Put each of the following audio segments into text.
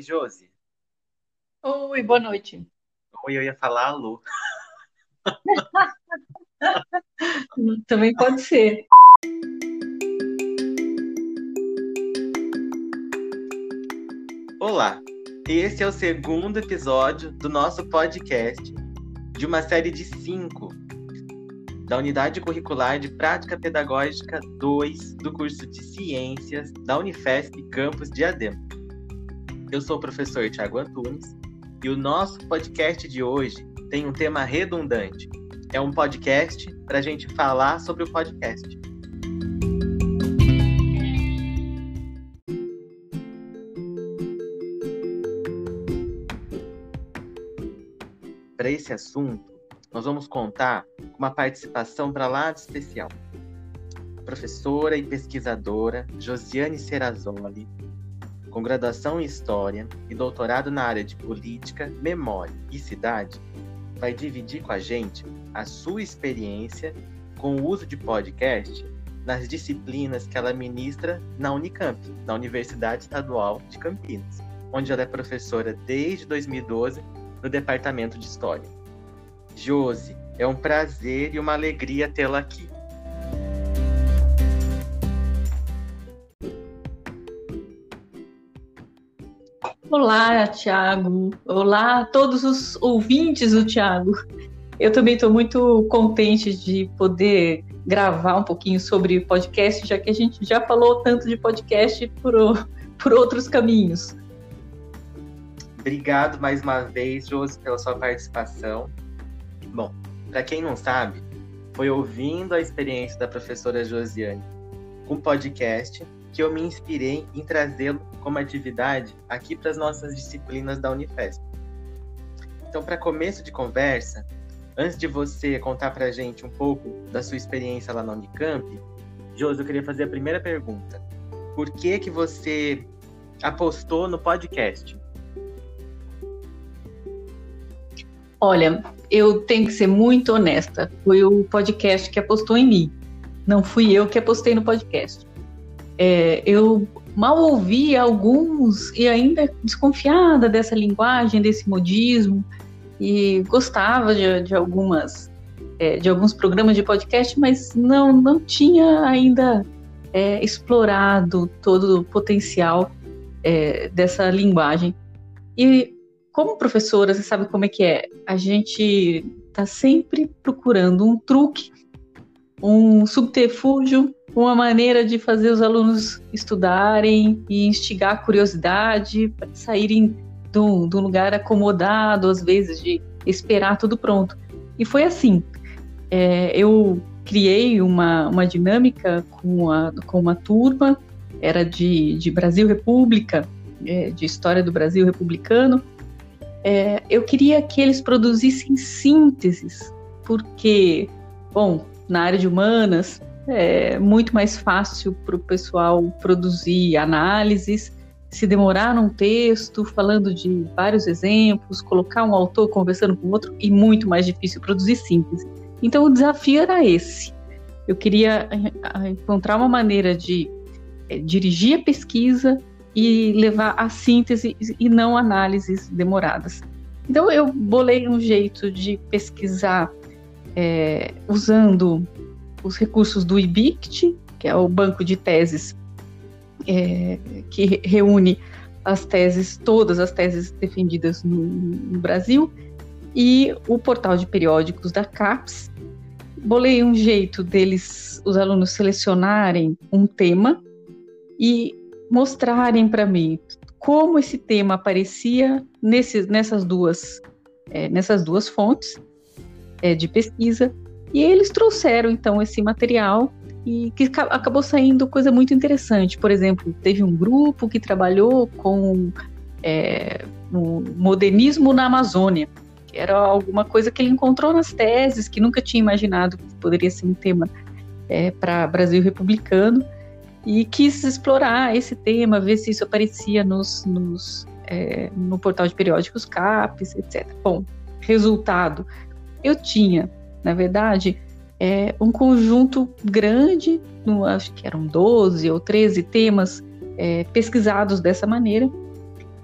Oi, Josi. Oi, boa noite. Oi, eu ia falar alô. Também pode ser. Olá, esse é o segundo episódio do nosso podcast de uma série de cinco da Unidade Curricular de Prática Pedagógica 2 do curso de Ciências da Unifesp Campus Diadema. Eu sou o professor Tiago Antunes e o nosso podcast de hoje tem um tema redundante. É um podcast para a gente falar sobre o podcast. Para esse assunto, nós vamos contar com uma participação para lá de especial. Professora e pesquisadora Josiane Serrazoli, com graduação em História e doutorado na área de Política, Memória e Cidade, vai dividir com a gente a sua experiência com o uso de podcast nas disciplinas que ela ministra na Unicamp, na Universidade Estadual de Campinas, onde ela é professora desde 2012 no Departamento de História. Josi, é um prazer e uma alegria tê-la aqui. Olá, Tiago. Olá a todos os ouvintes do Tiago. Eu também estou muito contente de poder gravar um pouquinho sobre podcast, já que a gente já falou tanto de podcast por, por outros caminhos. Obrigado mais uma vez, Josi, pela sua participação. Bom, para quem não sabe, foi ouvindo a experiência da professora Josiane com podcast que eu me inspirei em trazê-lo como atividade aqui para as nossas disciplinas da Unifesp. Então, para começo de conversa, antes de você contar para a gente um pouco da sua experiência lá na Unicamp, Josi, eu queria fazer a primeira pergunta. Por que que você apostou no podcast? Olha, eu tenho que ser muito honesta. Foi o podcast que apostou em mim. Não fui eu que apostei no podcast. É, eu mal ouvi alguns e ainda desconfiada dessa linguagem, desse modismo, e gostava de, de algumas é, de alguns programas de podcast, mas não não tinha ainda é, explorado todo o potencial é, dessa linguagem. E como professora, você sabe como é que é? A gente está sempre procurando um truque, um subterfúgio, uma maneira de fazer os alunos estudarem e instigar a curiosidade para saírem de um, lugar acomodado, às vezes, de esperar tudo pronto. E foi assim. É, eu criei uma, uma dinâmica com, a, com uma turma, era de, de Brasil República, é, de História do Brasil Republicano, é, eu queria que eles produzissem sínteses, porque, bom, na área de humanas é muito mais fácil para o pessoal produzir análises, se demorar num texto, falando de vários exemplos, colocar um autor conversando com outro, e muito mais difícil produzir síntese. Então o desafio era esse. Eu queria eh, encontrar uma maneira de é, dirigir a pesquisa e levar a síntese e não análises demoradas. Então eu bolei um jeito de pesquisar é, usando os recursos do IBICT, que é o banco de teses é, que reúne as teses, todas as teses defendidas no, no, Brasil, e o portal de periódicos da CAPES. Bolei um jeito deles, os alunos selecionarem um tema e mostrarem para mim como esse tema aparecia nesses, nessas duas é, nessas duas fontes é, de pesquisa e eles trouxeram então esse material e que acabou saindo coisa muito interessante. Por exemplo, teve um grupo que trabalhou com é, o modernismo na Amazônia, que era alguma coisa que ele encontrou nas teses, que nunca tinha imaginado que poderia ser um tema é, para Brasil republicano e quis explorar esse tema, ver se isso aparecia nos, nos é, no portal de periódicos CAPES, etc. Bom, resultado, eu tinha, na verdade, é, um conjunto grande, no, acho que eram 12 ou 13 temas é, pesquisados dessa maneira,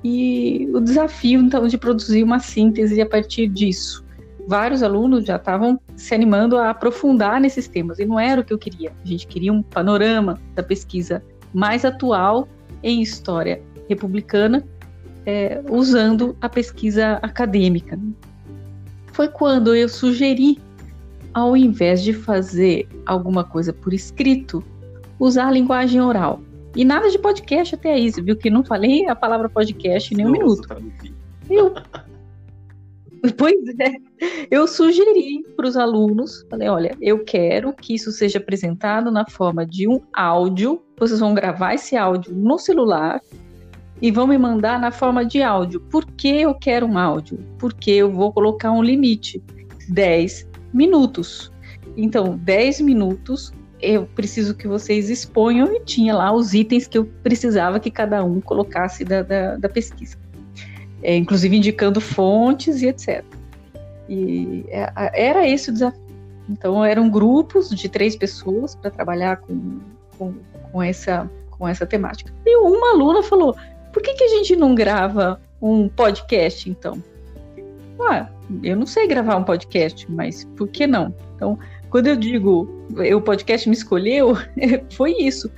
e o desafio, então, de produzir uma síntese a partir disso. Vários alunos já estavam se animando a aprofundar nesses temas, e não era o que eu queria. A gente queria um panorama da pesquisa mais atual em história republicana, é, usando a pesquisa acadêmica. Foi quando eu sugeri, ao invés de fazer alguma coisa por escrito, usar a linguagem oral. E nada de podcast até aí, você viu que não falei a palavra podcast em nenhum Nossa, minuto. Tá eu. Pois é, eu sugeri para os alunos, falei, olha, eu quero que isso seja apresentado na forma de um áudio, vocês vão gravar esse áudio no celular e vão me mandar na forma de áudio. Por que eu quero um áudio? Porque eu vou colocar um limite, 10 minutos. Então, 10 minutos eu preciso que vocês exponham e tinha lá os itens que eu precisava que cada um colocasse da, da, da pesquisa, é, inclusive indicando fontes e etc. E é, era esse o desafio. Então eram grupos de três pessoas para trabalhar com, com, com, essa, com essa temática. E uma aluna falou: por que, que a gente não grava um podcast então? Ah, eu não sei gravar um podcast, mas por que não? Então, quando eu digo o podcast me escolheu, foi isso.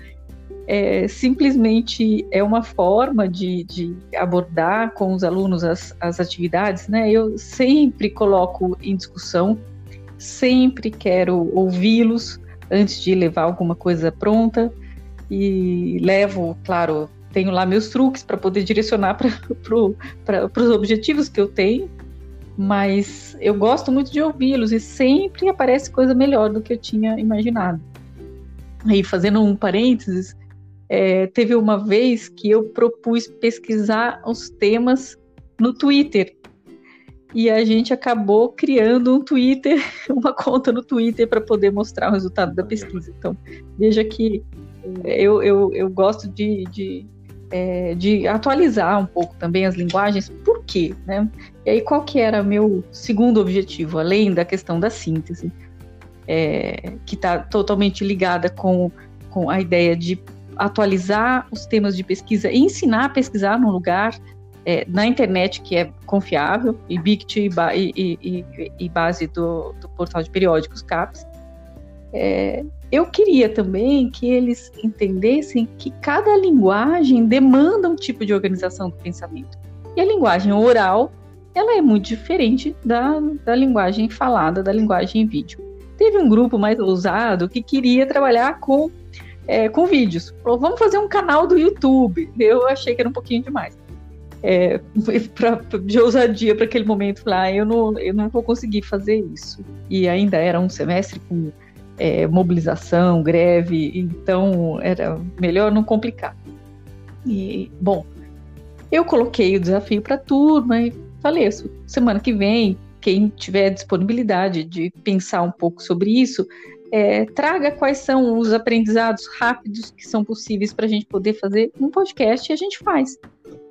É, simplesmente é uma forma de, de, abordar com os alunos as, as atividades, né? Eu sempre coloco em discussão, sempre quero ouvi-los antes de levar alguma coisa pronta e levo, claro, tenho lá meus truques para poder direcionar para pro, os objetivos que eu tenho mas eu gosto muito de ouvi-los e sempre aparece coisa melhor do que eu tinha imaginado. Aí, fazendo um parênteses, é, teve uma vez que eu propus pesquisar os temas no Twitter. E a gente acabou criando um Twitter, uma conta no Twitter para poder mostrar o resultado da pesquisa. Então, veja que eu, eu, eu gosto de, de é, de atualizar um pouco também as linguagens. Por quê? Né? E aí, qual que era meu segundo objetivo, além da questão da síntese, é, que está totalmente ligada com, com a ideia de atualizar os temas de pesquisa e ensinar a pesquisar num lugar é, na internet que é confiável, e BICT e, e, e, e base do, do, portal de periódicos CAPES, é, eu queria também que eles entendessem que cada linguagem demanda um tipo de organização do pensamento. E a linguagem oral, ela é muito diferente da, da linguagem falada, da linguagem em vídeo. Teve um grupo mais ousado que queria trabalhar com, é, com vídeos. Falou, vamos fazer um canal do YouTube. Eu achei que era um pouquinho demais. É, pra, de ousadia para aquele momento, falar, ah, eu não, eu não vou conseguir fazer isso. E ainda era um semestre com é, mobilização, greve, então era melhor não complicar. E, bom, eu coloquei o desafio para a turma e falei: semana que vem, quem tiver disponibilidade de pensar um pouco sobre isso, é, traga quais são os aprendizados rápidos que são possíveis para a gente poder fazer um podcast e a gente faz.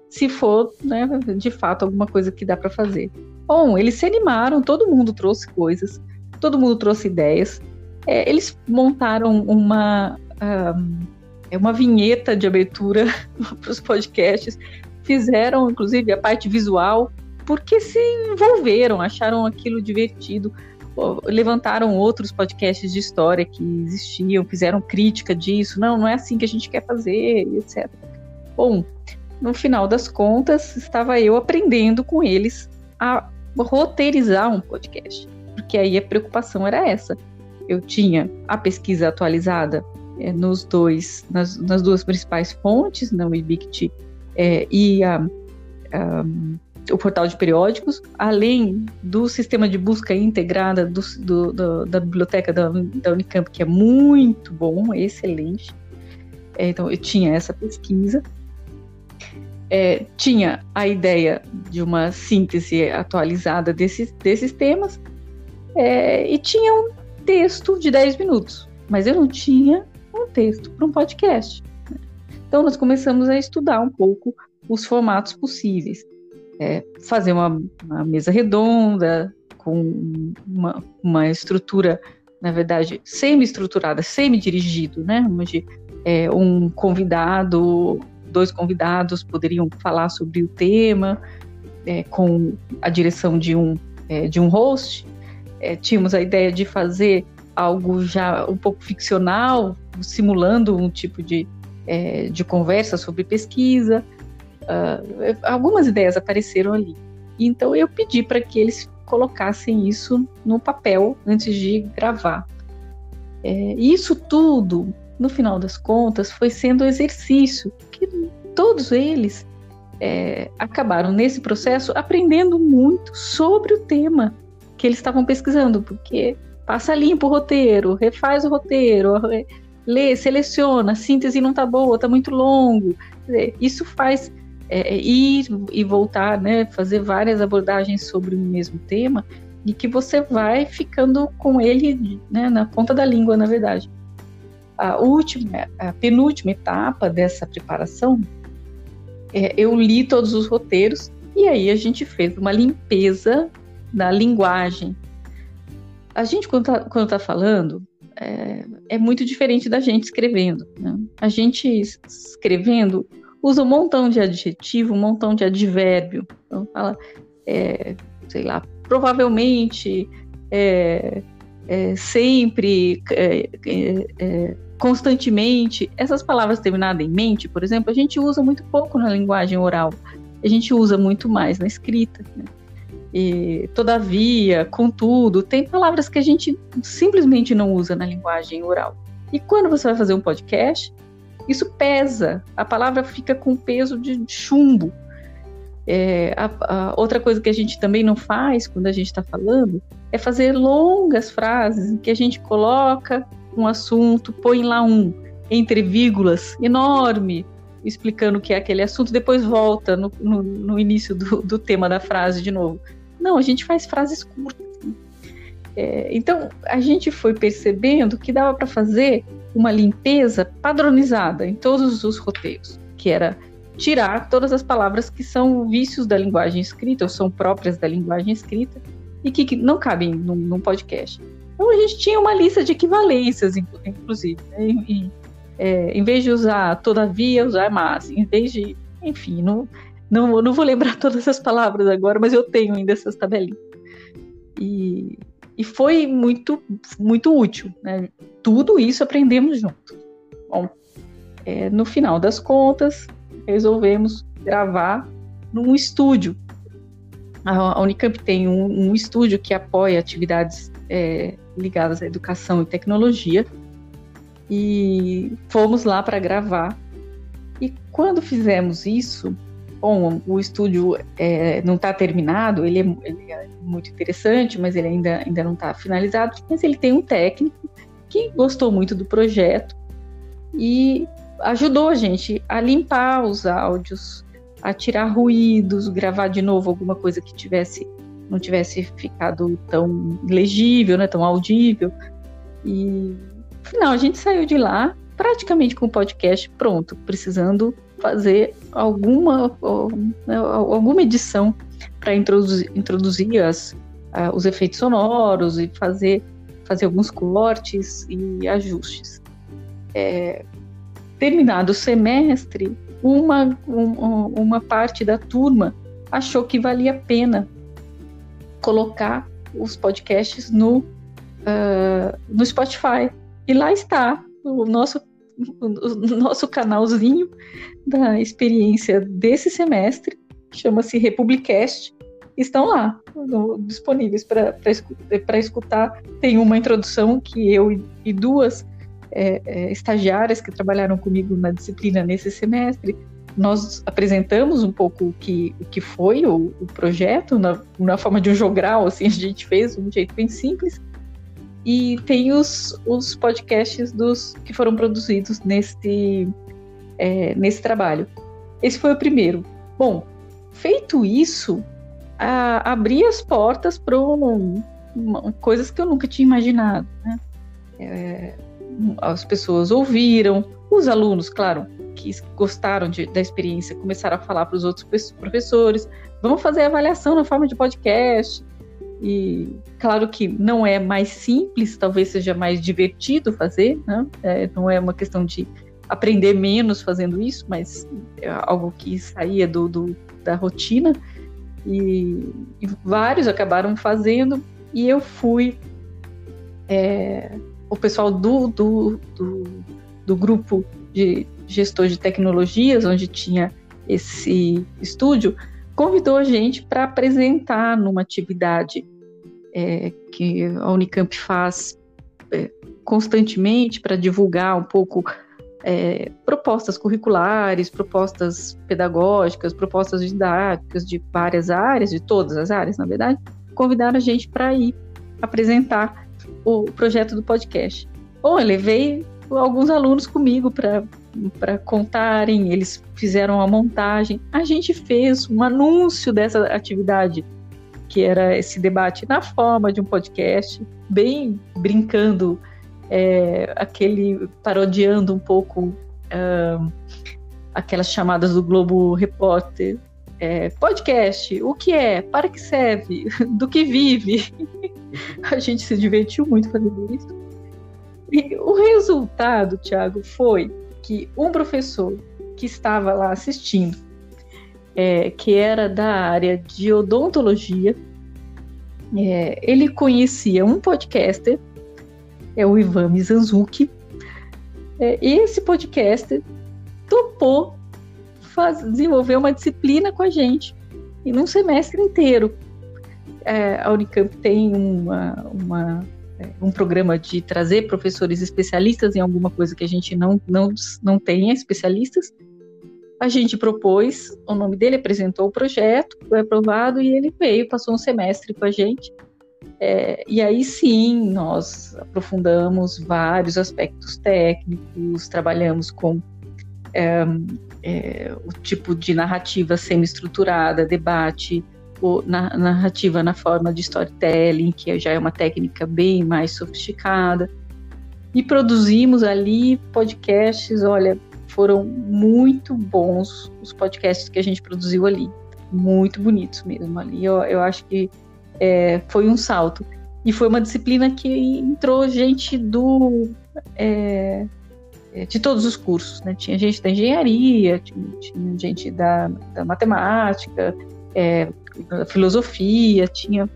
Se for, né, de fato, alguma coisa que dá para fazer. Bom, eles se animaram, todo mundo trouxe coisas, todo mundo trouxe ideias. É, eles montaram uma, um, é uma vinheta de abertura para os podcasts, fizeram inclusive a parte visual, porque se envolveram, acharam aquilo divertido, levantaram outros podcasts de história que existiam, fizeram crítica disso, não, não é assim que a gente quer fazer, etc. Bom, no final das contas, estava eu aprendendo com eles a roteirizar um podcast, porque aí a preocupação era essa eu tinha a pesquisa atualizada é, nos dois, nas, nas, duas principais fontes, na Wibict é, e a, a, o portal de periódicos, além do sistema de busca integrada do, do, do, da biblioteca da, da, Unicamp, que é muito bom, excelente. É, então, eu tinha essa pesquisa. É, tinha a ideia de uma síntese atualizada desses, desses temas, é, e tinha um texto de 10 minutos, mas eu não tinha um texto para um podcast. Então nós começamos a estudar um pouco os formatos possíveis. É, fazer uma, uma, mesa redonda com uma, uma, estrutura, na verdade, semi-estruturada, semi-dirigido, né? Onde é, um convidado dois convidados poderiam falar sobre o tema, é, com a direção de um, é, de um host. É, tínhamos a ideia de fazer algo já um pouco ficcional, simulando um tipo de, é, de conversa sobre pesquisa. Uh, algumas ideias apareceram ali. Então eu pedi para que eles colocassem isso no papel antes de gravar. É, isso tudo, no final das contas, foi sendo exercício que todos eles é, acabaram nesse processo aprendendo muito sobre o tema que eles estavam pesquisando, porque passa limpo o roteiro, refaz o roteiro, lê, seleciona, a síntese não está boa, está muito longo. Isso faz é, é, ir e voltar, né, fazer várias abordagens sobre o mesmo tema e que você vai ficando com ele né, na ponta da língua, na verdade. A última, a penúltima etapa dessa preparação, é, eu li todos os roteiros e aí a gente fez uma limpeza da linguagem. A gente, quando está tá falando, é, é, muito diferente da gente escrevendo. Né? A gente escrevendo usa um montão de adjetivo, um montão de advérbio. Então, fala, é, sei lá, provavelmente, é, é, sempre, é, é, constantemente. Essas palavras terminadas em mente, por exemplo, a gente usa muito pouco na linguagem oral. A gente usa muito mais na escrita. Né? E, todavia, contudo, tem palavras que a gente simplesmente não usa na linguagem oral. E quando você vai fazer um podcast, isso pesa, a palavra fica com peso de chumbo. É, a, a outra coisa que a gente também não faz quando a gente está falando é fazer longas frases em que a gente coloca um assunto, põe lá um entre vírgulas enorme, explicando o que é aquele assunto, depois volta no, no, no início do, do, tema da frase de novo. Não, a gente faz frases curtas. É, então, a gente foi percebendo que dava para fazer uma limpeza padronizada em todos os roteiros, que era tirar todas as palavras que são vícios da linguagem escrita ou são próprias da linguagem escrita e que, que não cabem num, num, podcast. Então a gente tinha uma lista de equivalências, inclusive. Né? E, é, em vez de usar todavia, usar mas. Em vez de. Enfim, não, não, não vou lembrar todas essas palavras agora, mas eu tenho ainda essas tabelinhas. E, e foi muito, muito útil. Né? Tudo isso aprendemos juntos. Bom, é, no final das contas, resolvemos gravar num estúdio. A, Unicamp tem um, um estúdio que apoia atividades é, ligadas à educação e tecnologia. E fomos lá para gravar. E quando fizemos isso, bom, o estúdio é, não está terminado, ele é, ele é, muito interessante, mas ele ainda, ainda não está finalizado, mas ele tem um técnico que gostou muito do projeto e ajudou a gente a limpar os áudios, a tirar ruídos, gravar de novo alguma coisa que tivesse não tivesse ficado tão legível, né, tão audível. E no final a gente saiu de lá praticamente com o podcast pronto, precisando fazer alguma, né, alguma edição para introduzir, introduzir as, uh, os efeitos sonoros e fazer, fazer alguns cortes e ajustes. É, terminado o semestre, uma, um, uma parte da turma achou que valia a pena colocar os podcasts no, uh, no Spotify. E lá está o nosso o nosso canalzinho da experiência desse semestre, chama-se Republicast, estão lá, no, disponíveis para escutar. Tem uma introdução que eu e duas é, é, estagiárias que trabalharam comigo na disciplina nesse semestre, nós apresentamos um pouco o que, o que foi o, o projeto, na, na, forma de um jogral, assim, a gente fez de um jeito bem simples, e tem os, os podcasts dos que foram produzidos nesse, é, nesse trabalho. Esse foi o primeiro. Bom, feito isso, a, abri as portas para coisas que eu nunca tinha imaginado. Né? É, as pessoas ouviram, os alunos, claro, que gostaram de, da experiência, começaram a falar para os outros professores: vamos fazer avaliação na forma de podcast. E claro que não é mais simples, talvez seja mais divertido fazer, né? É, não é uma questão de, aprender menos fazendo isso, mas é algo que saía do, do da rotina. E, e, vários acabaram fazendo, e eu fui. É, o pessoal do, do, do, do grupo de gestor de tecnologias, onde tinha esse estúdio, convidou a gente para apresentar numa atividade é, que a Unicamp faz é, constantemente para divulgar um pouco é, propostas curriculares, propostas pedagógicas, propostas didáticas de várias áreas, de todas as áreas, na verdade, convidaram a gente para ir apresentar o projeto do podcast. Bom, eu levei alguns alunos comigo para contarem, eles fizeram a montagem. A gente fez um anúncio dessa atividade, que era esse debate na forma de um podcast, bem brincando, é, aquele parodiando um pouco uh, aquelas chamadas do Globo Repórter. É, podcast, o que é? Para que serve? Do que vive? a gente se divertiu muito fazendo isso. E o resultado, Tiago, foi que um professor que estava lá assistindo, é, que era da área de odontologia, é, ele conhecia um podcaster, é o Ivan Mizanzuki, é, e esse podcaster topou faz, desenvolver uma disciplina com a gente, e num semestre inteiro. É, a Unicamp tem uma, uma um programa de trazer professores especialistas em alguma coisa que a gente não, não, não tenha especialistas. A gente propôs, o nome dele apresentou o projeto, foi aprovado e ele veio, passou um semestre com a gente. É, e aí sim, nós aprofundamos vários aspectos técnicos, trabalhamos com é, é, o tipo de narrativa semi-estruturada, debate, na, narrativa na forma de storytelling, que já é uma técnica bem mais sofisticada. E produzimos ali podcasts, olha, foram muito bons os podcasts que a gente produziu ali. Muito bonitos mesmo ali. Eu, eu acho que é, foi um salto. E foi uma disciplina que entrou gente do. É, é de todos os cursos, né? Tinha gente da engenharia, tinha, tinha gente da, da matemática, é, filosofia, tinha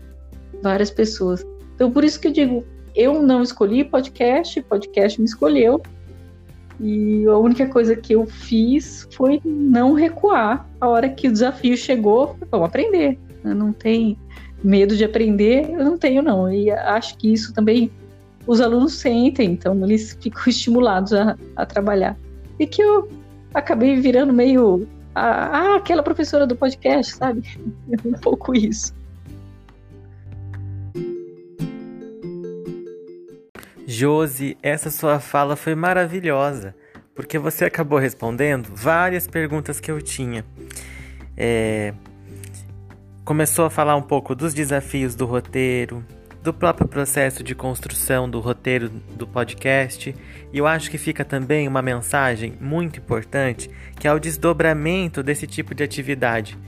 várias pessoas. Então, por isso que eu digo, eu não escolhi podcast, podcast me escolheu. E a única coisa que eu fiz foi não recuar. A hora que o desafio chegou, vamos aprender. Não tem medo de aprender, eu não tenho não. E acho que isso também os alunos sentem, então eles ficam estimulados a, a trabalhar. E que eu acabei virando meio aquela professora do podcast, sabe? um pouco isso. Josi, essa sua fala foi maravilhosa, porque você acabou respondendo várias perguntas que eu tinha. É... Começou a falar um pouco dos desafios do roteiro, do próprio processo de construção do roteiro do podcast, e eu acho que fica também uma mensagem muito importante, que é o desdobramento desse tipo de atividade,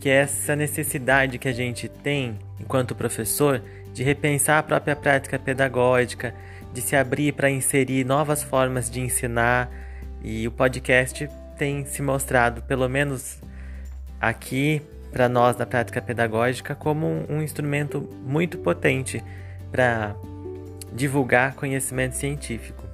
que é essa necessidade que a gente tem, enquanto professor, de repensar a própria prática pedagógica, de se abrir para inserir novas formas de ensinar, e o podcast tem se mostrado, pelo menos aqui para nós da prática pedagógica como um, um instrumento muito potente para divulgar conhecimento científico.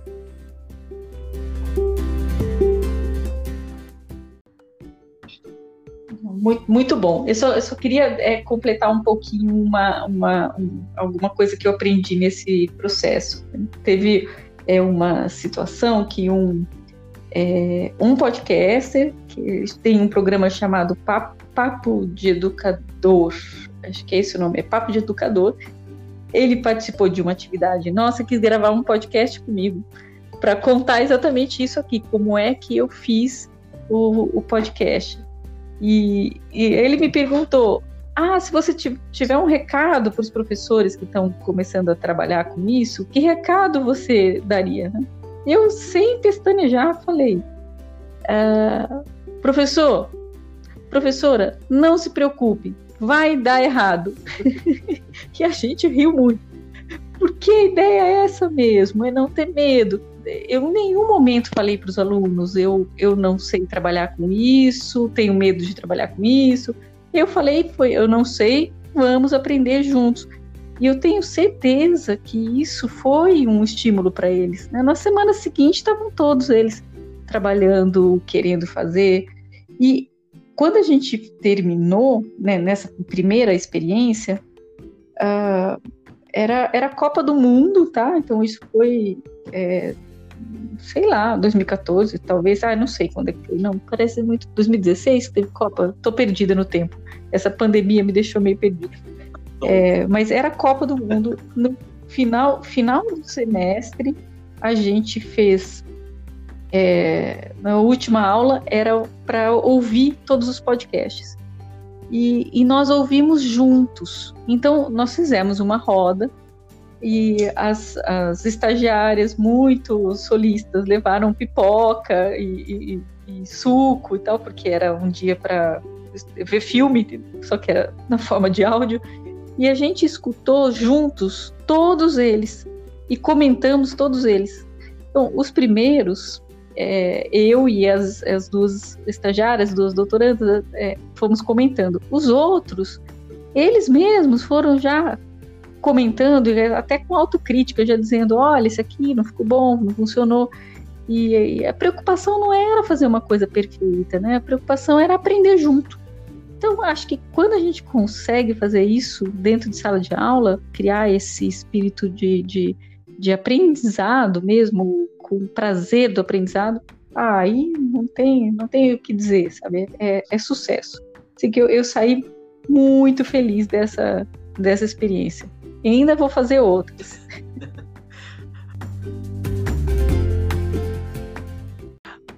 Muito, muito bom. Eu só, eu só queria é, completar um pouquinho uma, uma um, alguma coisa que eu aprendi nesse processo. Teve é, uma situação que um, é, um podcaster, que tem um programa chamado Papo Papo de Educador, acho que é esse o nome, é Papo de Educador. Ele participou de uma atividade nossa, quis gravar um podcast comigo para contar exatamente isso aqui, como é que eu fiz o, o podcast. E, e, ele me perguntou: ah, se você tiver um recado para os professores que estão começando a trabalhar com isso, que recado você daria? Eu, sem pestanejar, falei: ah, professor, professora, não se preocupe, vai dar errado. e a gente riu muito. Porque a ideia é essa mesmo, é não ter medo. eu em nenhum momento falei para os alunos, eu, eu não sei trabalhar com isso, tenho medo de trabalhar com isso. Eu falei, foi, eu não sei, vamos aprender juntos. E eu tenho certeza que isso foi um estímulo para eles. Né? Na semana seguinte estavam todos eles trabalhando, querendo fazer. E quando a gente terminou né, nessa primeira experiência, uh, era, era a Copa do Mundo, tá? Então isso foi, é, sei lá, 2014, talvez, ah, não sei quando é que foi, não, parece muito 2016 que teve Copa, tô perdida no tempo. Essa pandemia me deixou meio perdida. É, mas era a Copa do Mundo. No final, final do semestre, a gente fez. É, na última aula era para ouvir todos os podcasts. E, e, nós ouvimos juntos. Então, nós fizemos uma roda e as, as estagiárias, muito solistas, levaram pipoca e, e, e suco e tal, porque era um dia para ver filme, só que era na forma de áudio. E a gente escutou juntos todos eles e comentamos todos eles. Então, os primeiros, é, eu e as, as duas estagiárias, duas doutorandas, é, fomos comentando. Os outros, eles mesmos foram já comentando, até com autocrítica, já dizendo: olha, isso aqui não ficou bom, não funcionou. E, e a preocupação não era fazer uma coisa perfeita, né? A preocupação era aprender junto. Então, acho que quando a gente consegue fazer isso dentro de sala de aula, criar esse espírito de, de, de aprendizado mesmo, com prazer do aprendizado, aí não tem, não tem o que dizer, sabe? É, é sucesso. Assim que eu, eu saí muito feliz dessa, dessa experiência. E ainda vou fazer outras.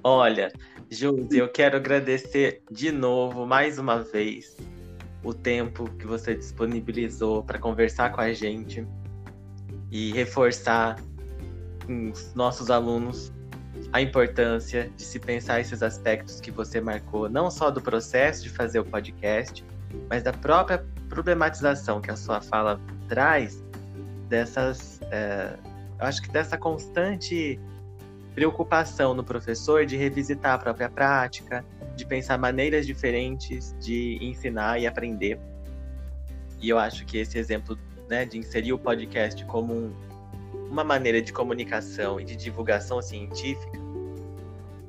Olha, Josi, eu quero agradecer de novo, mais uma vez, o tempo que você disponibilizou para conversar com a gente e reforçar os nossos alunos a importância de se pensar esses aspectos que você marcou, não só do processo de fazer o podcast, mas da própria problematização que a sua fala traz dessas, é, acho que dessa constante preocupação no professor de revisitar a própria prática, de pensar maneiras diferentes de ensinar e aprender. E eu acho que esse exemplo né, de inserir o podcast como um, uma maneira de comunicação e de divulgação científica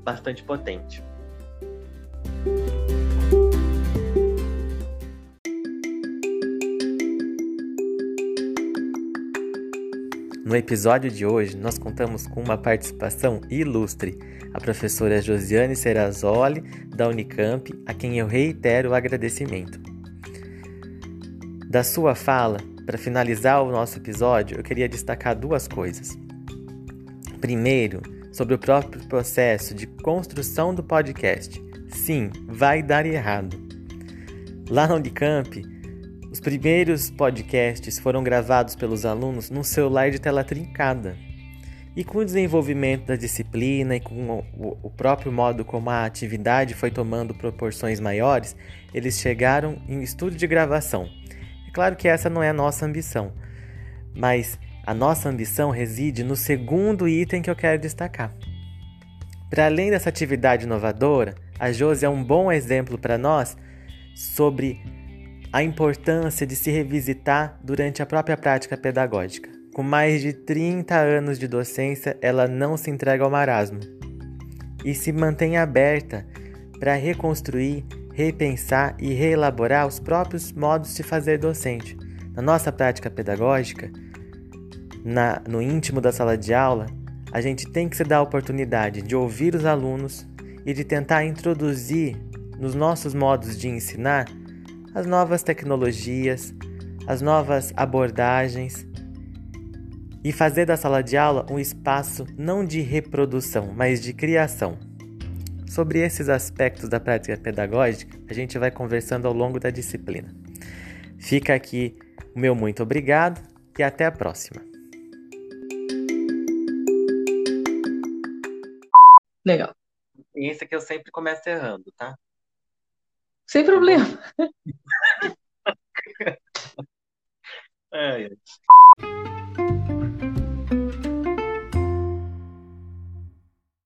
bastante potente. No episódio de hoje, nós contamos com uma participação ilustre, a professora Josiane Serrazoli, da Unicamp, a quem eu reitero o agradecimento. Da sua fala, para finalizar o nosso episódio, eu queria destacar duas coisas. Primeiro, sobre o próprio processo de construção do podcast. Sim, vai dar errado. Lá na Unicamp, os primeiros podcasts foram gravados pelos alunos num celular de tela trincada. E com o desenvolvimento da disciplina e com o próprio modo como a atividade foi tomando proporções maiores, eles chegaram em estúdio de gravação. É claro que essa não é a nossa ambição, mas a nossa ambição reside no segundo item que eu quero destacar. Para além dessa atividade inovadora, a Josi é um bom exemplo para nós sobre a importância de se revisitar durante a própria prática pedagógica. Com mais de 30 anos de docência, ela não se entrega ao marasmo e se mantém aberta para reconstruir, repensar e reelaborar os próprios modos de fazer docente. Na nossa prática pedagógica, na, no íntimo da sala de aula, a gente tem que se dar a oportunidade de ouvir os alunos e de tentar introduzir nos nossos modos de ensinar as novas tecnologias, as novas abordagens e fazer da sala de aula um espaço não de reprodução, mas de criação. Sobre esses aspectos da prática pedagógica, a gente vai conversando ao longo da disciplina. Fica aqui o meu muito obrigado e até a próxima. Legal. E esse aqui eu sempre começo errando, tá? Sem problema. é.